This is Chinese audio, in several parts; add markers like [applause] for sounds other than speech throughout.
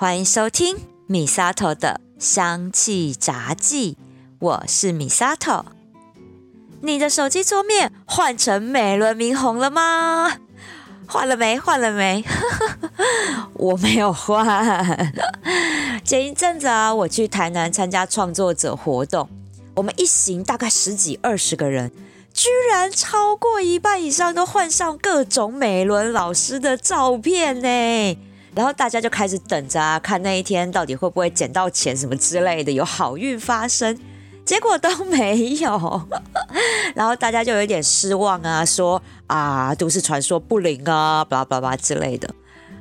欢迎收听米萨头的香气杂记，我是米萨头。你的手机桌面换成美轮明红了吗？换了没？换了没？[laughs] 我没有换。前一阵子啊，我去台南参加创作者活动，我们一行大概十几二十个人，居然超过一半以上都换上各种美轮老师的照片呢。然后大家就开始等着啊，看那一天到底会不会捡到钱什么之类的，有好运发生。结果都没有，[laughs] 然后大家就有点失望啊，说啊都市传说不灵啊，巴拉巴拉之类的。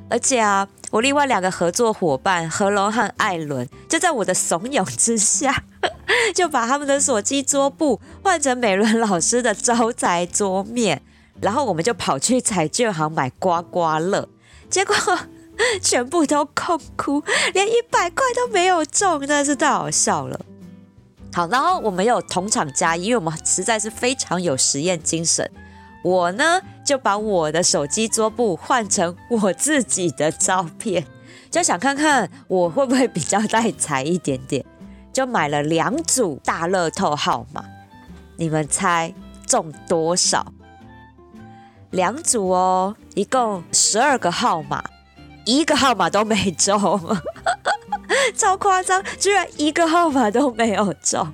而且啊，我另外两个合作伙伴何龙和艾伦，就在我的怂恿之下，[laughs] 就把他们的手机桌布换成美伦老师的招财桌面，然后我们就跑去彩券行买刮刮乐，结果 [laughs] 全部都空哭，连一百块都没有中，真的是太好笑了。好，然后我们有同场加一，因为我们实在是非常有实验精神。我呢就把我的手机桌布换成我自己的照片，就想看看我会不会比较带财一点点，就买了两组大乐透号码。你们猜中多少？两组哦，一共十二个号码，一个号码都没中。[laughs] 超夸张，居然一个号码都没有中，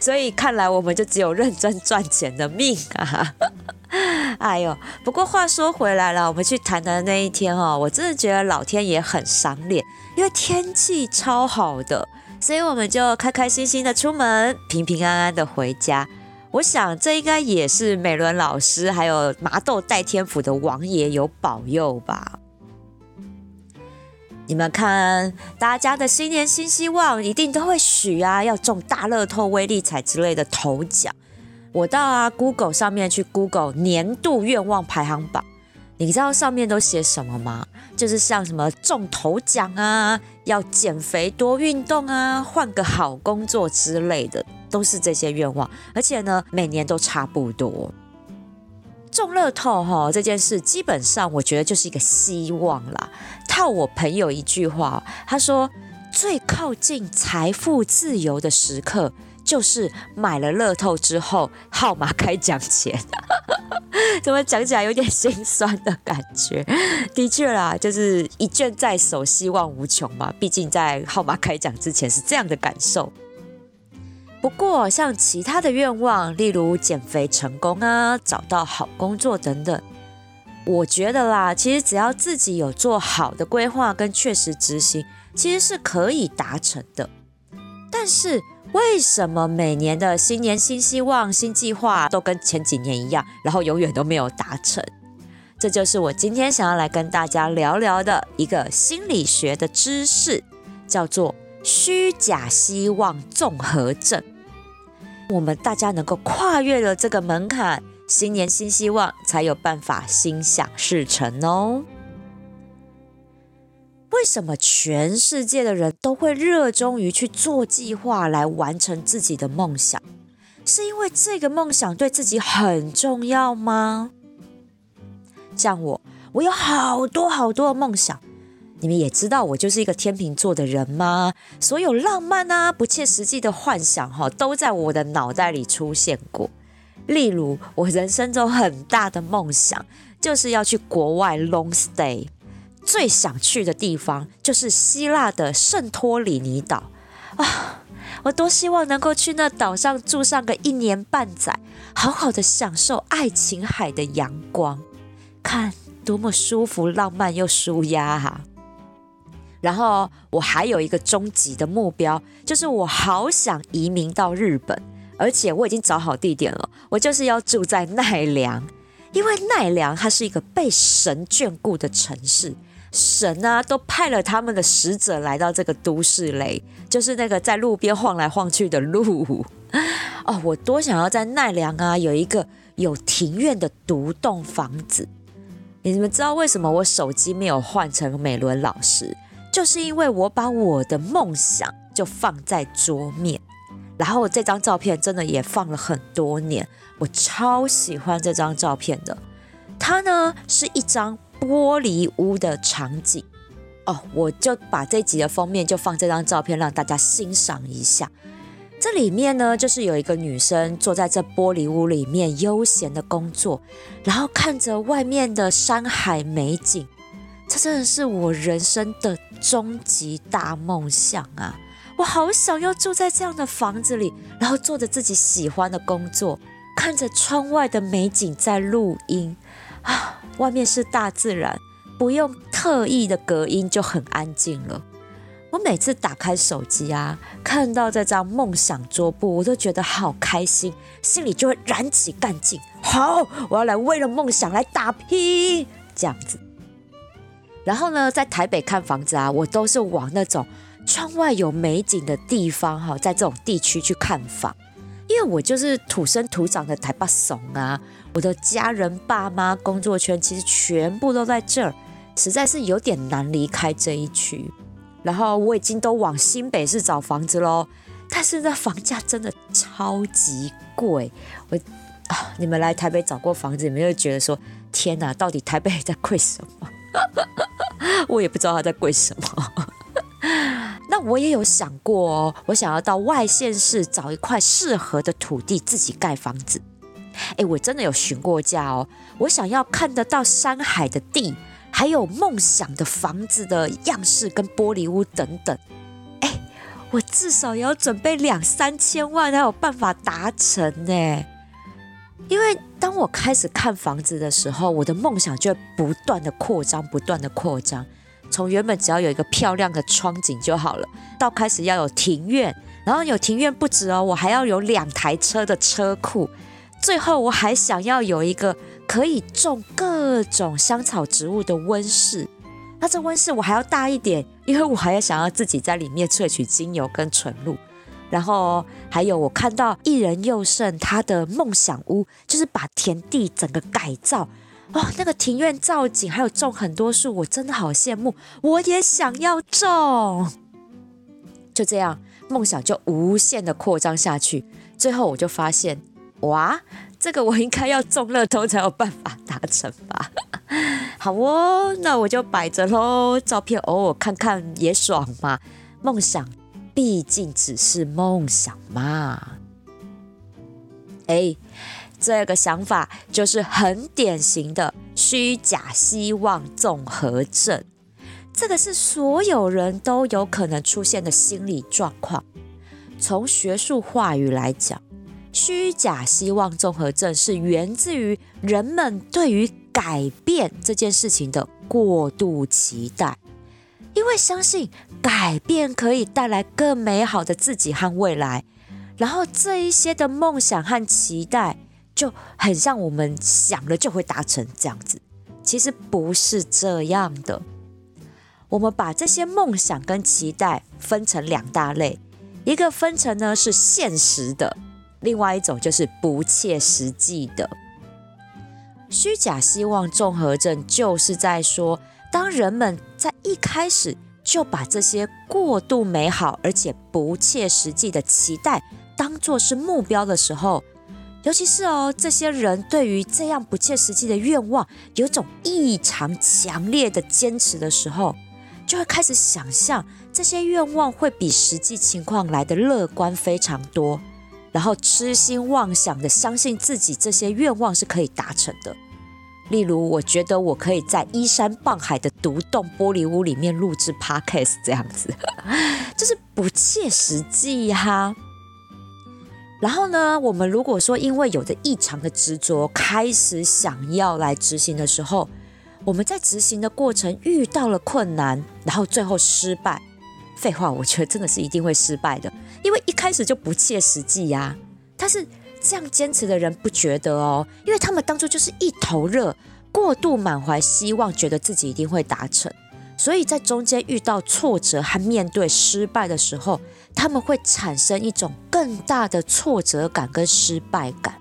所以看来我们就只有认真赚钱的命啊！[laughs] 哎呦，不过话说回来了，我们去谈的那一天哦，我真的觉得老天爷很赏脸，因为天气超好的，所以我们就开开心心的出门，平平安安的回家。我想这应该也是美伦老师还有麻豆代天府的王爷有保佑吧。你们看，大家的新年新希望一定都会许啊，要中大乐透、威力彩之类的头奖。我到啊 Google 上面去 Google 年度愿望排行榜，你知道上面都写什么吗？就是像什么中头奖啊、要减肥、多运动啊、换个好工作之类的，都是这些愿望。而且呢，每年都差不多。中乐透哈这件事，基本上我觉得就是一个希望啦。套我朋友一句话，他说最靠近财富自由的时刻，就是买了乐透之后号码开奖前。[laughs] 怎么讲起来有点心酸的感觉？[laughs] 的确啦，就是一卷在手，希望无穷嘛。毕竟在号码开奖之前是这样的感受。不过，像其他的愿望，例如减肥成功啊、找到好工作等等，我觉得啦，其实只要自己有做好的规划跟确实执行，其实是可以达成的。但是，为什么每年的新年新希望、新计划都跟前几年一样，然后永远都没有达成？这就是我今天想要来跟大家聊聊的一个心理学的知识，叫做虚假希望综合症。我们大家能够跨越了这个门槛，新年新希望，才有办法心想事成哦。为什么全世界的人都会热衷于去做计划来完成自己的梦想？是因为这个梦想对自己很重要吗？像我，我有好多好多的梦想。你们也知道我就是一个天秤座的人吗？所有浪漫啊、不切实际的幻想哈，都在我的脑袋里出现过。例如，我人生中很大的梦想就是要去国外 long stay，最想去的地方就是希腊的圣托里尼岛啊！我多希望能够去那岛上住上个一年半载，好好的享受爱琴海的阳光，看多么舒服、浪漫又舒压哈！然后我还有一个终极的目标，就是我好想移民到日本，而且我已经找好地点了，我就是要住在奈良，因为奈良它是一个被神眷顾的城市，神啊都派了他们的使者来到这个都市嘞，就是那个在路边晃来晃去的鹿。[laughs] 哦，我多想要在奈良啊有一个有庭院的独栋房子。你们知道为什么我手机没有换成美伦老师？就是因为我把我的梦想就放在桌面，然后这张照片真的也放了很多年，我超喜欢这张照片的。它呢是一张玻璃屋的场景，哦，我就把这集的封面就放这张照片让大家欣赏一下。这里面呢，就是有一个女生坐在这玻璃屋里面悠闲的工作，然后看着外面的山海美景。这真的是我人生的终极大梦想啊！我好想要住在这样的房子里，然后做着自己喜欢的工作，看着窗外的美景在录音啊！外面是大自然，不用特意的隔音就很安静了。我每次打开手机啊，看到这张梦想桌布，我都觉得好开心，心里就会燃起干劲。好，我要来为了梦想来打拼，这样子。然后呢，在台北看房子啊，我都是往那种窗外有美景的地方哈，在这种地区去看房，因为我就是土生土长的台北怂啊，我的家人、爸妈、工作圈其实全部都在这儿，实在是有点难离开这一区。然后我已经都往新北市找房子喽，但是那房价真的超级贵。我啊，你们来台北找过房子，你们就觉得说天哪，到底台北在贵什么？[laughs] 我也不知道他在贵什么。那我也有想过哦，我想要到外县市找一块适合的土地自己盖房子。哎，我真的有询过价哦，我想要看得到山海的地。还有梦想的房子的样式跟玻璃屋等等，哎，我至少也要准备两三千万才有办法达成呢。因为当我开始看房子的时候，我的梦想就会不断的扩张，不断的扩张。从原本只要有一个漂亮的窗景就好了，到开始要有庭院，然后有庭院不止哦，我还要有两台车的车库，最后我还想要有一个。可以种各种香草植物的温室，那这温室我还要大一点，因为我还要想要自己在里面萃取精油跟纯露。然后还有我看到艺人佑胜他的梦想屋，就是把田地整个改造，哇，那个庭院造景还有种很多树，我真的好羡慕，我也想要种。就这样，梦想就无限的扩张下去，最后我就发现，哇！这个我应该要中乐透才有办法达成吧？[laughs] 好哦，那我就摆着喽。照片偶尔看看也爽嘛。梦想毕竟只是梦想嘛。哎，这个想法就是很典型的虚假希望综合症。这个是所有人都有可能出现的心理状况。从学术话语来讲。虚假希望综合症是源自于人们对于改变这件事情的过度期待，因为相信改变可以带来更美好的自己和未来，然后这一些的梦想和期待就很像我们想了就会达成这样子，其实不是这样的。我们把这些梦想跟期待分成两大类，一个分成呢是现实的。另外一种就是不切实际的虚假希望综合症，就是在说，当人们在一开始就把这些过度美好而且不切实际的期待当做是目标的时候，尤其是哦，这些人对于这样不切实际的愿望有种异常强烈的坚持的时候，就会开始想象这些愿望会比实际情况来的乐观非常多。然后痴心妄想的相信自己这些愿望是可以达成的，例如我觉得我可以在依山傍海的独栋玻璃屋里面录制 podcast 这样子，[laughs] 就是不切实际哈。然后呢，我们如果说因为有着异常的执着，开始想要来执行的时候，我们在执行的过程遇到了困难，然后最后失败。废话，我觉得真的是一定会失败的。因为一开始就不切实际呀，但是这样坚持的人不觉得哦，因为他们当初就是一头热，过度满怀希望，觉得自己一定会达成，所以在中间遇到挫折和面对失败的时候，他们会产生一种更大的挫折感跟失败感。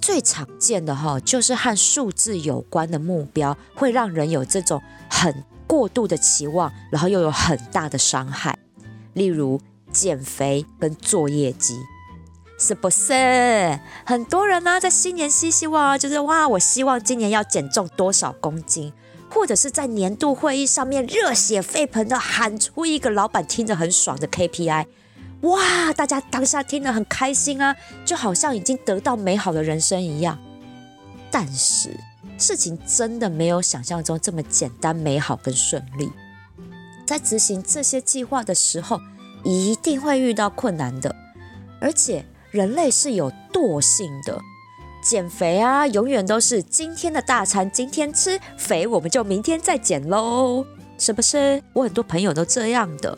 最常见的哈，就是和数字有关的目标，会让人有这种很过度的期望，然后又有很大的伤害，例如。减肥跟做业绩，是不是？很多人呢，在新年希希望啊，就是哇，我希望今年要减重多少公斤，或者是在年度会议上面热血沸腾的喊出一个老板听着很爽的 KPI，哇，大家当下听得很开心啊，就好像已经得到美好的人生一样。但是事情真的没有想象中这么简单、美好跟顺利。在执行这些计划的时候，一定会遇到困难的，而且人类是有惰性的。减肥啊，永远都是今天的大餐今天吃，肥我们就明天再减喽，是不是？我很多朋友都这样的。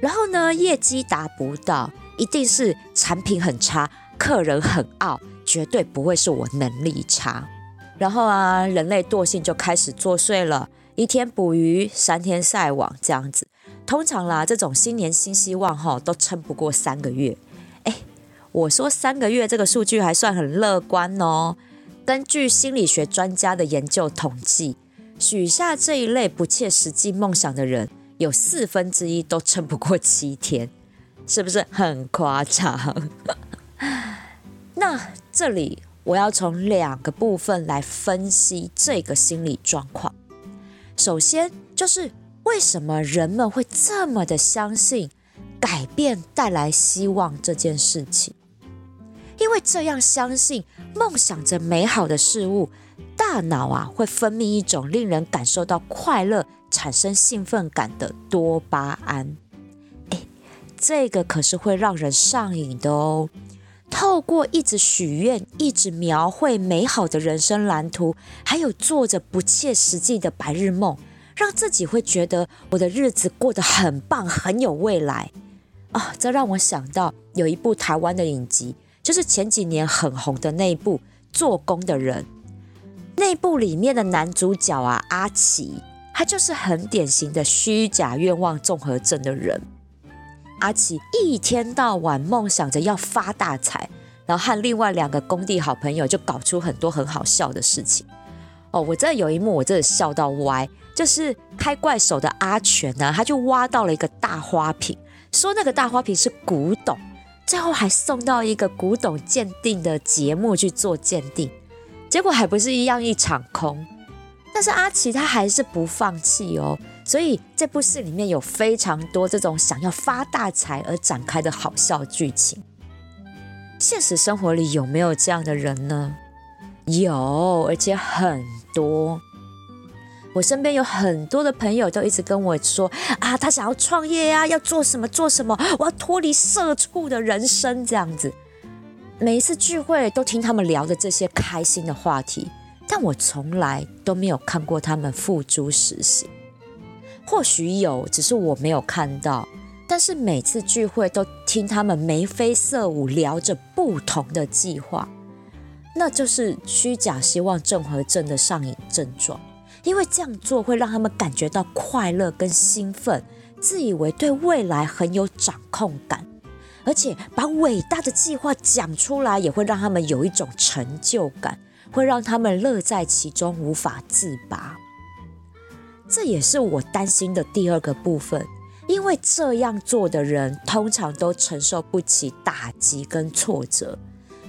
然后呢，业绩达不到，一定是产品很差，客人很傲，绝对不会是我能力差。然后啊，人类惰性就开始作祟了，一天捕鱼，三天晒网，这样子。通常啦，这种新年新希望哈，都撑不过三个月。我说三个月这个数据还算很乐观哦。根据心理学专家的研究统计，许下这一类不切实际梦想的人，有四分之一都撑不过七天，是不是很夸张？那这里我要从两个部分来分析这个心理状况。首先就是为什么人们会这么的相信改变带来希望这件事情？因为这样相信，梦想着美好的事物，大脑啊会分泌一种令人感受到快乐、产生兴奋感的多巴胺。哎，这个可是会让人上瘾的哦。透过一直许愿、一直描绘美好的人生蓝图，还有做着不切实际的白日梦，让自己会觉得我的日子过得很棒、很有未来啊！这让我想到有一部台湾的影集。就是前几年很红的那一部《做工的人》，那部里面的男主角啊，阿奇，他就是很典型的虚假愿望综合症的人。阿奇一天到晚梦想着要发大财，然后和另外两个工地好朋友就搞出很多很好笑的事情。哦，我真的有一幕我真的笑到歪，就是开怪手的阿全呢，他就挖到了一个大花瓶，说那个大花瓶是古董。最后还送到一个古董鉴定的节目去做鉴定，结果还不是一样一场空。但是阿奇他还是不放弃哦，所以这部戏里面有非常多这种想要发大财而展开的好笑剧情。现实生活里有没有这样的人呢？有，而且很多。我身边有很多的朋友都一直跟我说啊，他想要创业呀，要做什么做什么，我要脱离社畜的人生这样子。每一次聚会都听他们聊的这些开心的话题，但我从来都没有看过他们付诸实行。或许有，只是我没有看到。但是每次聚会都听他们眉飞色舞聊着不同的计划，那就是虚假希望症合症的上瘾症状。因为这样做会让他们感觉到快乐跟兴奋，自以为对未来很有掌控感，而且把伟大的计划讲出来，也会让他们有一种成就感，会让他们乐在其中无法自拔。这也是我担心的第二个部分，因为这样做的人通常都承受不起打击跟挫折，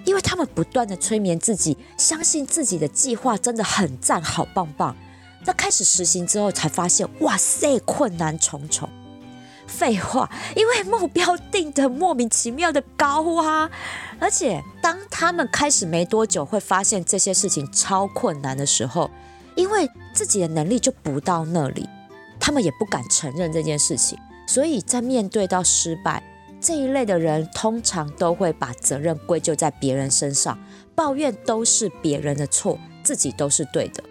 因为他们不断的催眠自己，相信自己的计划真的很赞，好棒棒。那开始实行之后，才发现，哇塞，困难重重。废话，因为目标定的莫名其妙的高啊！而且当他们开始没多久，会发现这些事情超困难的时候，因为自己的能力就不到那里，他们也不敢承认这件事情。所以在面对到失败这一类的人，通常都会把责任归咎在别人身上，抱怨都是别人的错，自己都是对的。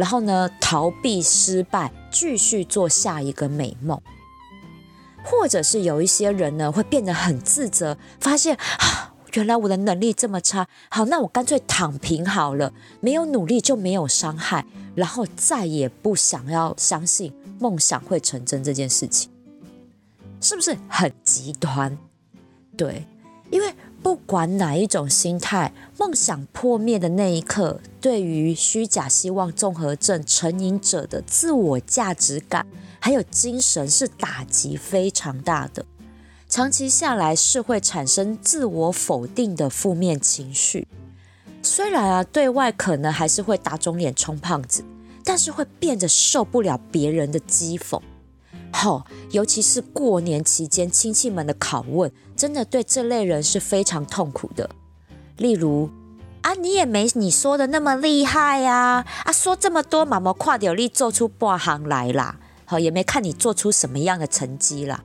然后呢，逃避失败，继续做下一个美梦，或者是有一些人呢，会变得很自责，发现啊，原来我的能力这么差，好，那我干脆躺平好了，没有努力就没有伤害，然后再也不想要相信梦想会成真这件事情，是不是很极端？对，因为。不管哪一种心态，梦想破灭的那一刻，对于虚假希望综合症成瘾者的自我价值感还有精神是打击非常大的。长期下来是会产生自我否定的负面情绪。虽然啊，对外可能还是会打肿脸充胖子，但是会变得受不了别人的讥讽。好，尤其是过年期间亲戚们的拷问，真的对这类人是非常痛苦的。例如，啊，你也没你说的那么厉害呀，啊，说这么多，马毛跨掉力做出半行来啦，好，也没看你做出什么样的成绩啦。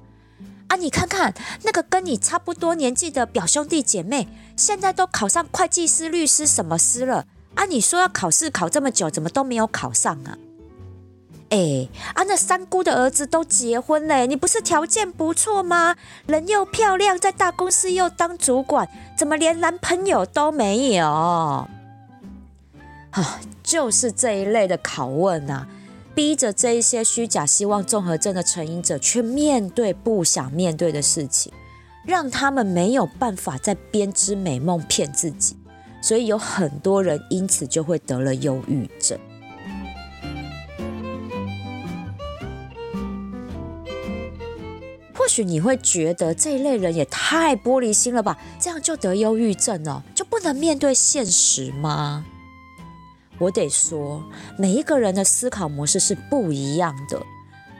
啊，你看看那个跟你差不多年纪的表兄弟姐妹，现在都考上会计师、律师什么师了，啊，你说要考试考这么久，怎么都没有考上啊？哎，啊，那三姑的儿子都结婚嘞，你不是条件不错吗？人又漂亮，在大公司又当主管，怎么连男朋友都没有？啊，就是这一类的拷问啊，逼着这一些虚假希望综合症的成瘾者去面对不想面对的事情，让他们没有办法再编织美梦骗自己，所以有很多人因此就会得了忧郁症。或许你会觉得这一类人也太玻璃心了吧？这样就得忧郁症哦，就不能面对现实吗？我得说，每一个人的思考模式是不一样的。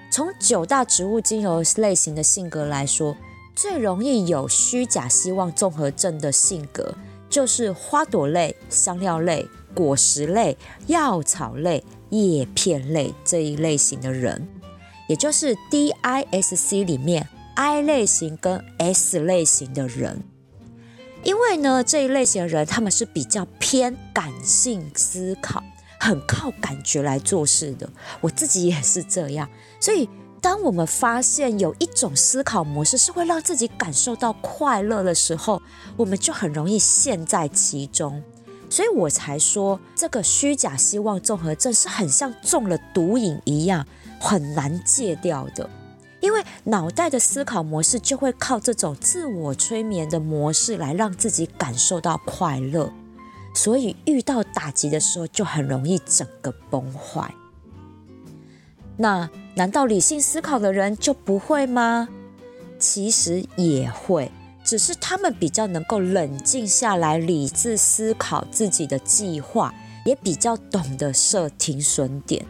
从九大植物精油类型的性格来说，最容易有虚假希望综合症的性格，就是花朵类、香料类、果实类、药草类、叶片类这一类型的人，也就是 DISC 里面。I 类型跟 S 类型的人，因为呢这一类型的人他们是比较偏感性思考，很靠感觉来做事的。我自己也是这样，所以当我们发现有一种思考模式是会让自己感受到快乐的时候，我们就很容易陷在其中。所以我才说这个虚假希望综合症是很像中了毒瘾一样，很难戒掉的。因为脑袋的思考模式就会靠这种自我催眠的模式来让自己感受到快乐，所以遇到打击的时候就很容易整个崩坏。那难道理性思考的人就不会吗？其实也会，只是他们比较能够冷静下来，理智思考自己的计划，也比较懂得设停损点。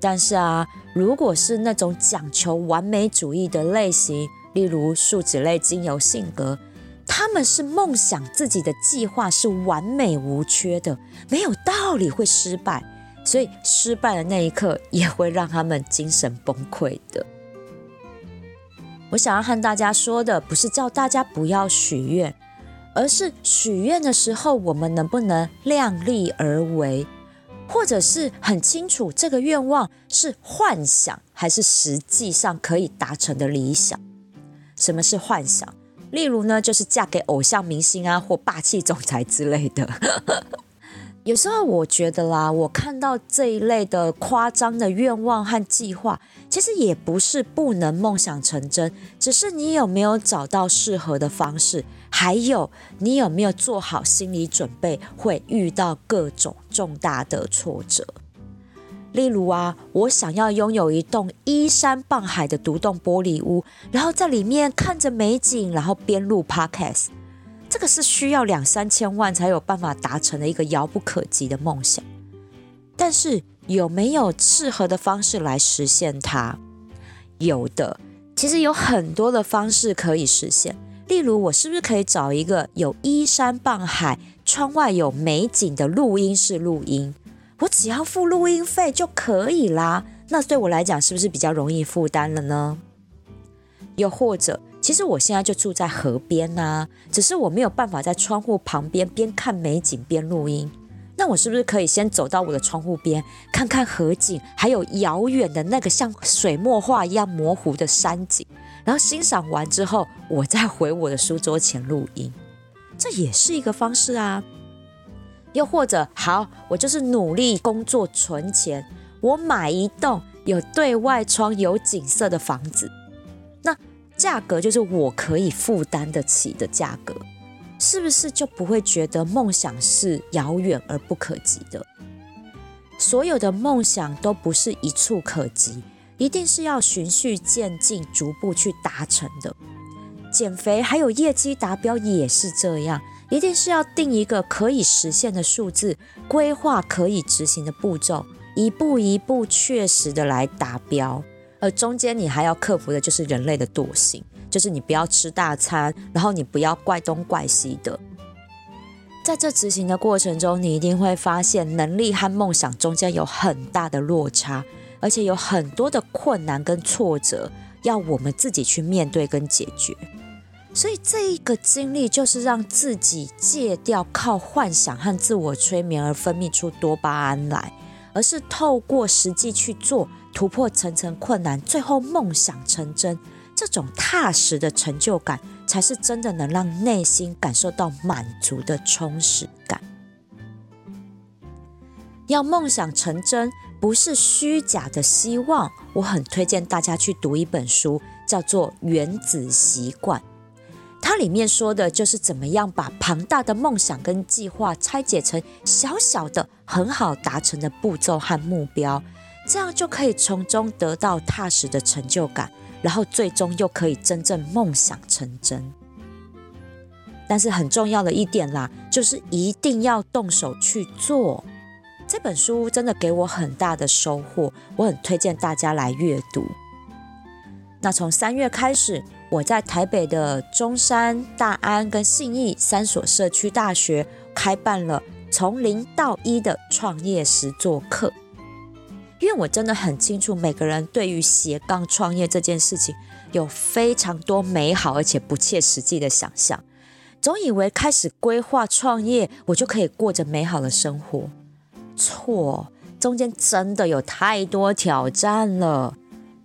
但是啊。如果是那种讲求完美主义的类型，例如树脂类精油性格，他们是梦想自己的计划是完美无缺的，没有道理会失败，所以失败的那一刻也会让他们精神崩溃的。我想要和大家说的，不是叫大家不要许愿，而是许愿的时候，我们能不能量力而为？或者是很清楚这个愿望是幻想还是实际上可以达成的理想？什么是幻想？例如呢，就是嫁给偶像明星啊，或霸气总裁之类的。[laughs] 有时候我觉得啦，我看到这一类的夸张的愿望和计划，其实也不是不能梦想成真，只是你有没有找到适合的方式，还有你有没有做好心理准备，会遇到各种重大的挫折。例如啊，我想要拥有一栋依山傍海的独栋玻璃屋，然后在里面看着美景，然后边录 podcast。这个是需要两三千万才有办法达成的一个遥不可及的梦想，但是有没有适合的方式来实现它？有的，其实有很多的方式可以实现。例如，我是不是可以找一个有依山傍海、窗外有美景的录音室录音？我只要付录音费就可以啦。那对我来讲，是不是比较容易负担了呢？又或者？其实我现在就住在河边呐，只是我没有办法在窗户旁边边看美景边录音。那我是不是可以先走到我的窗户边，看看河景，还有遥远的那个像水墨画一样模糊的山景，然后欣赏完之后，我再回我的书桌前录音，这也是一个方式啊。又或者，好，我就是努力工作存钱，我买一栋有对外窗、有景色的房子。那价格就是我可以负担得起的价格，是不是就不会觉得梦想是遥远而不可及的？所有的梦想都不是一触可及，一定是要循序渐进、逐步去达成的。减肥还有业绩达标也是这样，一定是要定一个可以实现的数字，规划可以执行的步骤，一步一步确实的来达标。而中间你还要克服的就是人类的惰性，就是你不要吃大餐，然后你不要怪东怪西的。在这执行的过程中，你一定会发现能力和梦想中间有很大的落差，而且有很多的困难跟挫折要我们自己去面对跟解决。所以这一个经历就是让自己戒掉靠幻想和自我催眠而分泌出多巴胺来，而是透过实际去做。突破层层困难，最后梦想成真，这种踏实的成就感，才是真的能让内心感受到满足的充实感。要梦想成真，不是虚假的希望。我很推荐大家去读一本书，叫做《原子习惯》，它里面说的就是怎么样把庞大的梦想跟计划拆解成小小的、很好达成的步骤和目标。这样就可以从中得到踏实的成就感，然后最终又可以真正梦想成真。但是很重要的一点啦，就是一定要动手去做。这本书真的给我很大的收获，我很推荐大家来阅读。那从三月开始，我在台北的中山、大安跟信义三所社区大学开办了从零到一的创业实作课。因为我真的很清楚，每个人对于斜杠创业这件事情有非常多美好而且不切实际的想象，总以为开始规划创业，我就可以过着美好的生活。错，中间真的有太多挑战了。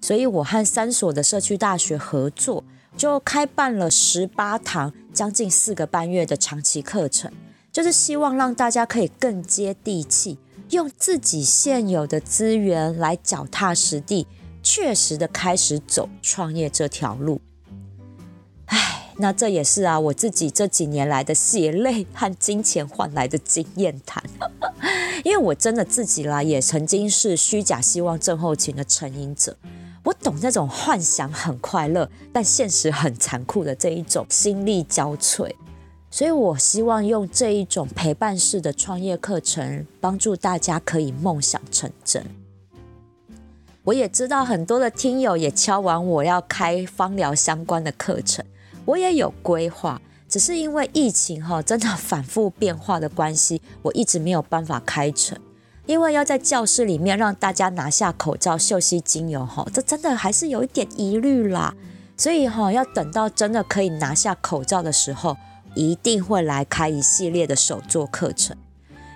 所以我和三所的社区大学合作，就开办了十八堂将近四个半月的长期课程，就是希望让大家可以更接地气。用自己现有的资源来脚踏实地，确实的开始走创业这条路。那这也是啊，我自己这几年来的血泪和金钱换来的经验谈。[laughs] 因为我真的自己啦，也曾经是虚假希望症候群的成瘾者，我懂那种幻想很快乐，但现实很残酷的这一种心力交瘁。所以，我希望用这一种陪伴式的创业课程，帮助大家可以梦想成真。我也知道很多的听友也敲完我要开芳疗相关的课程，我也有规划，只是因为疫情哈真的反复变化的关系，我一直没有办法开成。因为要在教室里面让大家拿下口罩嗅吸精油哈，这真的还是有一点疑虑啦。所以哈，要等到真的可以拿下口罩的时候。一定会来开一系列的手作课程，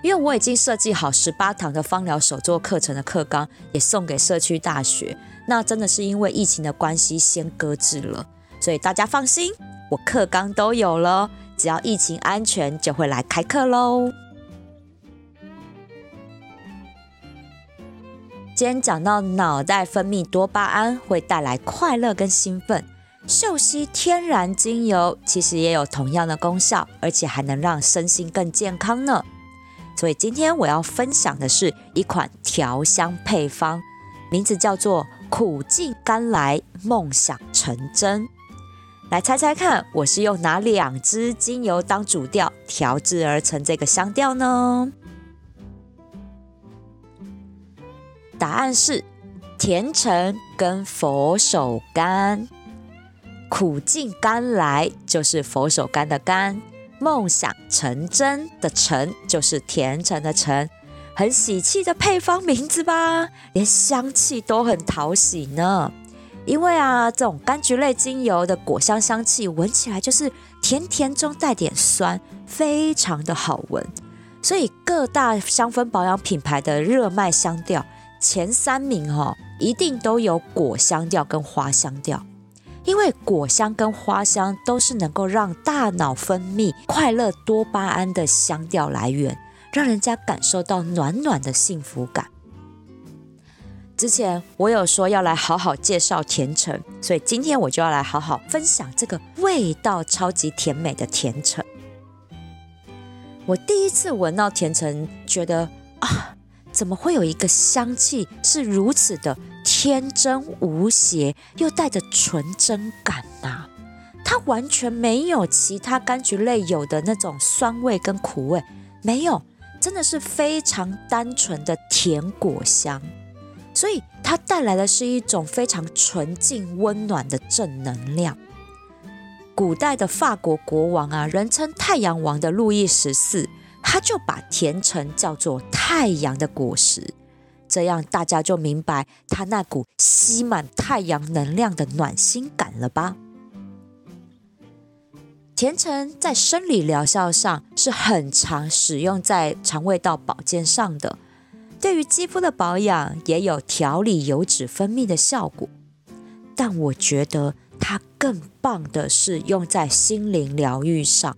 因为我已经设计好十八堂的芳疗手作课程的课纲，也送给社区大学。那真的是因为疫情的关系先搁置了，所以大家放心，我课纲都有了，只要疫情安全，就会来开课喽。今天讲到脑袋分泌多巴胺会带来快乐跟兴奋。嗅吸天然精油其实也有同样的功效，而且还能让身心更健康呢。所以今天我要分享的是一款调香配方，名字叫做苦尽甘来，梦想成真。来猜猜看，我是用哪两支精油当主调调制而成这个香调呢？答案是甜橙跟佛手柑。苦尽甘来就是佛手柑的柑，梦想成真的成就是甜橙的橙，很喜气的配方名字吧？连香气都很讨喜呢。因为啊，这种柑橘类精油的果香香气，闻起来就是甜甜中带点酸，非常的好闻。所以各大香氛保养品牌的热卖香调前三名哦，一定都有果香调跟花香调。因为果香跟花香都是能够让大脑分泌快乐多巴胺的香调来源，让人家感受到暖暖的幸福感。之前我有说要来好好介绍甜橙，所以今天我就要来好好分享这个味道超级甜美的甜橙。我第一次闻到甜橙，觉得啊，怎么会有一个香气是如此的？天真无邪又带着纯真感呐，它完全没有其他柑橘类有的那种酸味跟苦味，没有，真的是非常单纯的甜果香，所以它带来的是一种非常纯净、温暖的正能量。古代的法国国王啊，人称太阳王的路易十四，他就把甜橙叫做太阳的果实，这样大家就明白他那股吸满太阳能量的暖心感了吧？甜橙在生理疗效上是很常使用在肠胃道保健上的，对于肌肤的保养也有调理油脂分泌的效果，但我觉得。它更棒的是用在心灵疗愈上，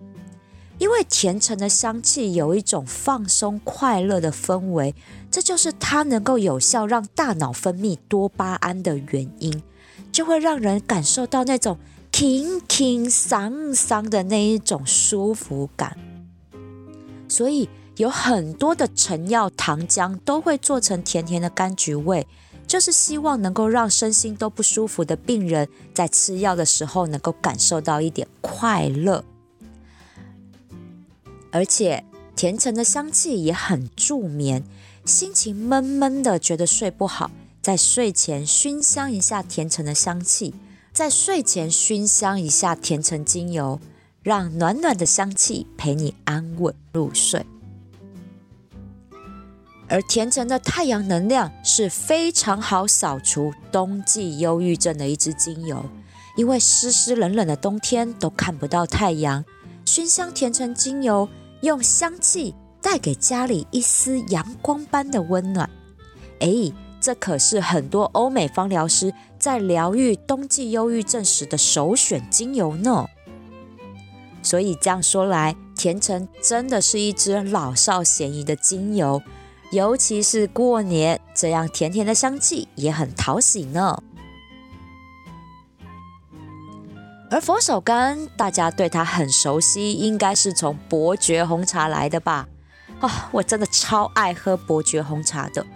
因为甜橙的香气有一种放松快乐的氛围，这就是它能够有效让大脑分泌多巴胺的原因，就会让人感受到那种轻轻桑桑的那一种舒服感。所以有很多的成药糖浆都会做成甜甜的柑橘味。就是希望能够让身心都不舒服的病人在吃药的时候能够感受到一点快乐，而且甜橙的香气也很助眠，心情闷闷的觉得睡不好，在睡前熏香一下甜橙的香气，在睡前熏香一下甜橙精油，让暖暖的香气陪你安稳入睡。而甜橙的太阳能量是非常好扫除冬季忧郁症的一支精油，因为湿湿冷冷的冬天都看不到太阳，熏香甜橙精油，用香气带给家里一丝阳光般的温暖。哎，这可是很多欧美芳疗师在疗愈冬季忧郁症时的首选精油呢。所以这样说来，甜橙真的是一支老少咸宜的精油。尤其是过年，这样甜甜的香气也很讨喜呢。而佛手柑，大家对它很熟悉，应该是从伯爵红茶来的吧？啊，我真的超爱喝伯爵红茶的。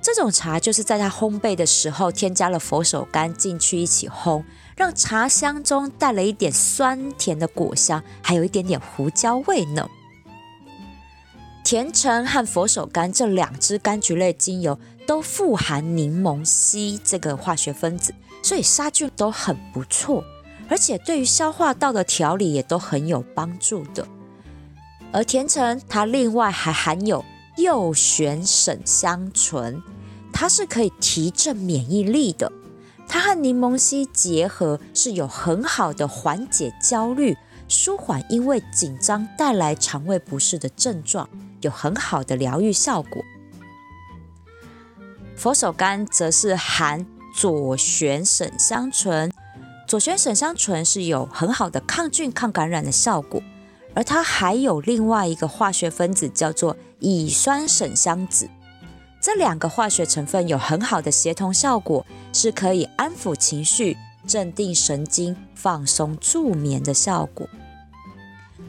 这种茶就是在它烘焙的时候，添加了佛手柑进去一起烘，让茶香中带了一点酸甜的果香，还有一点点胡椒味呢。甜橙和佛手柑这两支柑橘类精油都富含柠檬烯这个化学分子，所以杀菌都很不错，而且对于消化道的调理也都很有帮助的。而甜橙它另外还含有右旋沈香醇，它是可以提振免疫力的。它和柠檬烯结合是有很好的缓解焦虑、舒缓因为紧张带来肠胃不适的症状。有很好的疗愈效果。佛手柑则是含左旋沈香醇，左旋沈香醇是有很好的抗菌、抗感染的效果，而它还有另外一个化学分子叫做乙酸沈香酯，这两个化学成分有很好的协同效果，是可以安抚情绪、镇定神经、放松助眠的效果。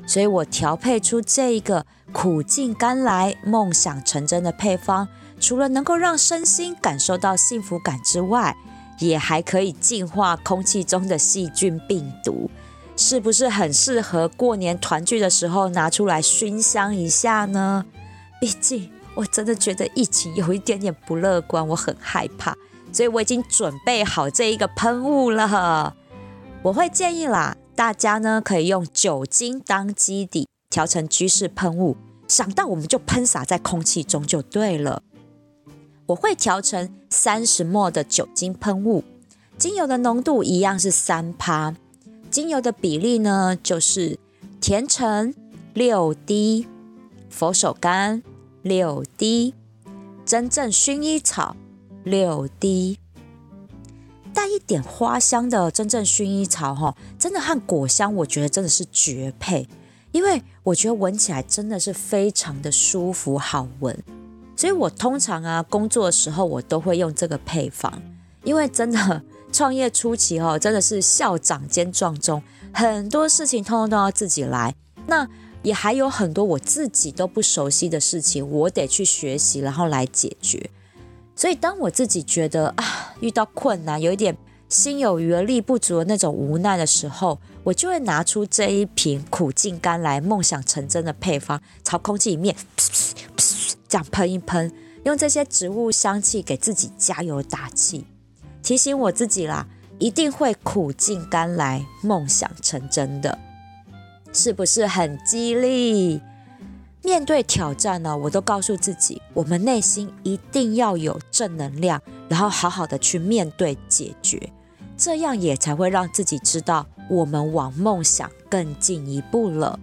所以我调配出这一个苦尽甘来、梦想成真的配方，除了能够让身心感受到幸福感之外，也还可以净化空气中的细菌病毒，是不是很适合过年团聚的时候拿出来熏香一下呢？毕竟我真的觉得疫情有一点点不乐观，我很害怕，所以我已经准备好这一个喷雾了。我会建议啦。大家呢可以用酒精当基底调成居室喷雾，想到我们就喷洒在空气中就对了。我会调成三十沫的酒精喷雾，精油的浓度一样是三趴，精油的比例呢就是甜橙六滴，佛手柑六滴，真正薰衣草六滴。带一点花香的真正薰衣草，哈，真的和果香，我觉得真的是绝配。因为我觉得闻起来真的是非常的舒服好闻，所以我通常啊工作的时候我都会用这个配方。因为真的创业初期哦，真的是校长兼撞中，很多事情通通都要自己来，那也还有很多我自己都不熟悉的事情，我得去学习，然后来解决。所以，当我自己觉得啊遇到困难，有一点心有余而力不足的那种无奈的时候，我就会拿出这一瓶苦尽甘来、梦想成真的配方，朝空气里面这样喷一喷，用这些植物香气给自己加油打气，提醒我自己啦，一定会苦尽甘来、梦想成真的，是不是很激励？面对挑战呢，我都告诉自己，我们内心一定要有正能量，然后好好的去面对解决，这样也才会让自己知道我们往梦想更进一步了。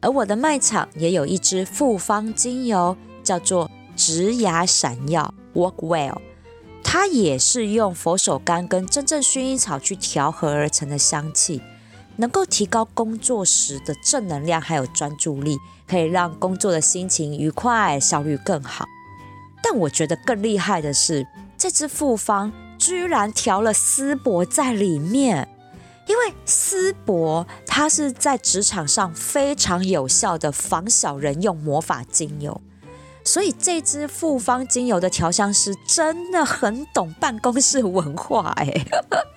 而我的卖场也有一支复方精油，叫做植牙闪耀 （Work Well），它也是用佛手柑跟真正薰衣草去调和而成的香气。能够提高工作时的正能量，还有专注力，可以让工作的心情愉快，效率更好。但我觉得更厉害的是，这支复方居然调了丝柏在里面，因为丝柏它是在职场上非常有效的防小人用魔法精油。所以这支复方精油的调香师真的很懂办公室文化哎，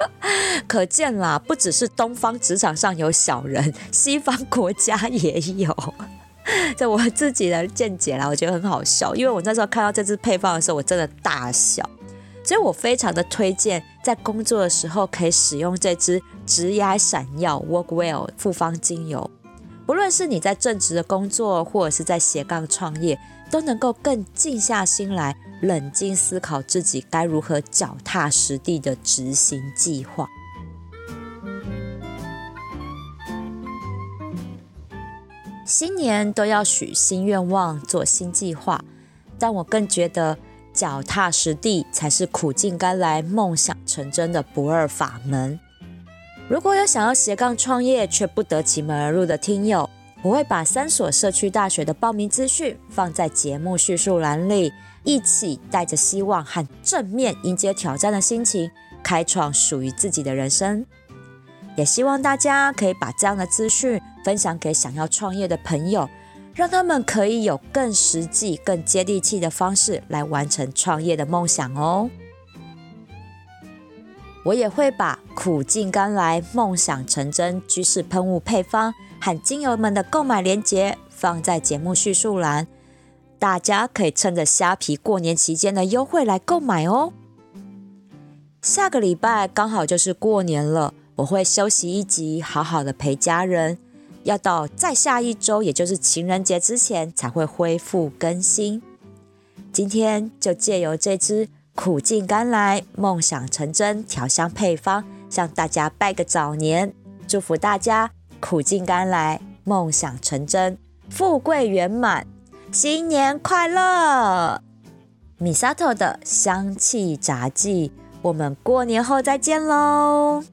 [laughs] 可见啦，不只是东方职场上有小人，西方国家也有。[laughs] 这我自己的见解啦，我觉得很好笑，因为我那时候看到这支配方的时候，我真的大笑。所以我非常的推荐，在工作的时候可以使用这支直涯闪耀 Work Well 复方精油，不论是你在正职的工作，或者是在斜杠创业。都能够更静下心来，冷静思考自己该如何脚踏实地的执行计划。新年都要许新愿望，做新计划，但我更觉得脚踏实地才是苦尽甘来、梦想成真的不二法门。如果有想要斜杠创业却不得其门而入的听友，我会把三所社区大学的报名资讯放在节目叙述栏里，一起带着希望和正面迎接挑战的心情，开创属于自己的人生。也希望大家可以把这样的资讯分享给想要创业的朋友，让他们可以有更实际、更接地气的方式来完成创业的梦想哦。我也会把苦尽甘来、梦想成真居士喷雾配方。和精油们的购买链接放在节目叙述栏，大家可以趁着虾皮过年期间的优惠来购买哦。下个礼拜刚好就是过年了，我会休息一集，好好的陪家人，要到再下一周，也就是情人节之前才会恢复更新。今天就借由这支苦尽甘来、梦想成真调香配方，向大家拜个早年，祝福大家。苦尽甘来，梦想成真，富贵圆满，新年快乐！米沙特的香气杂技，我们过年后再见喽。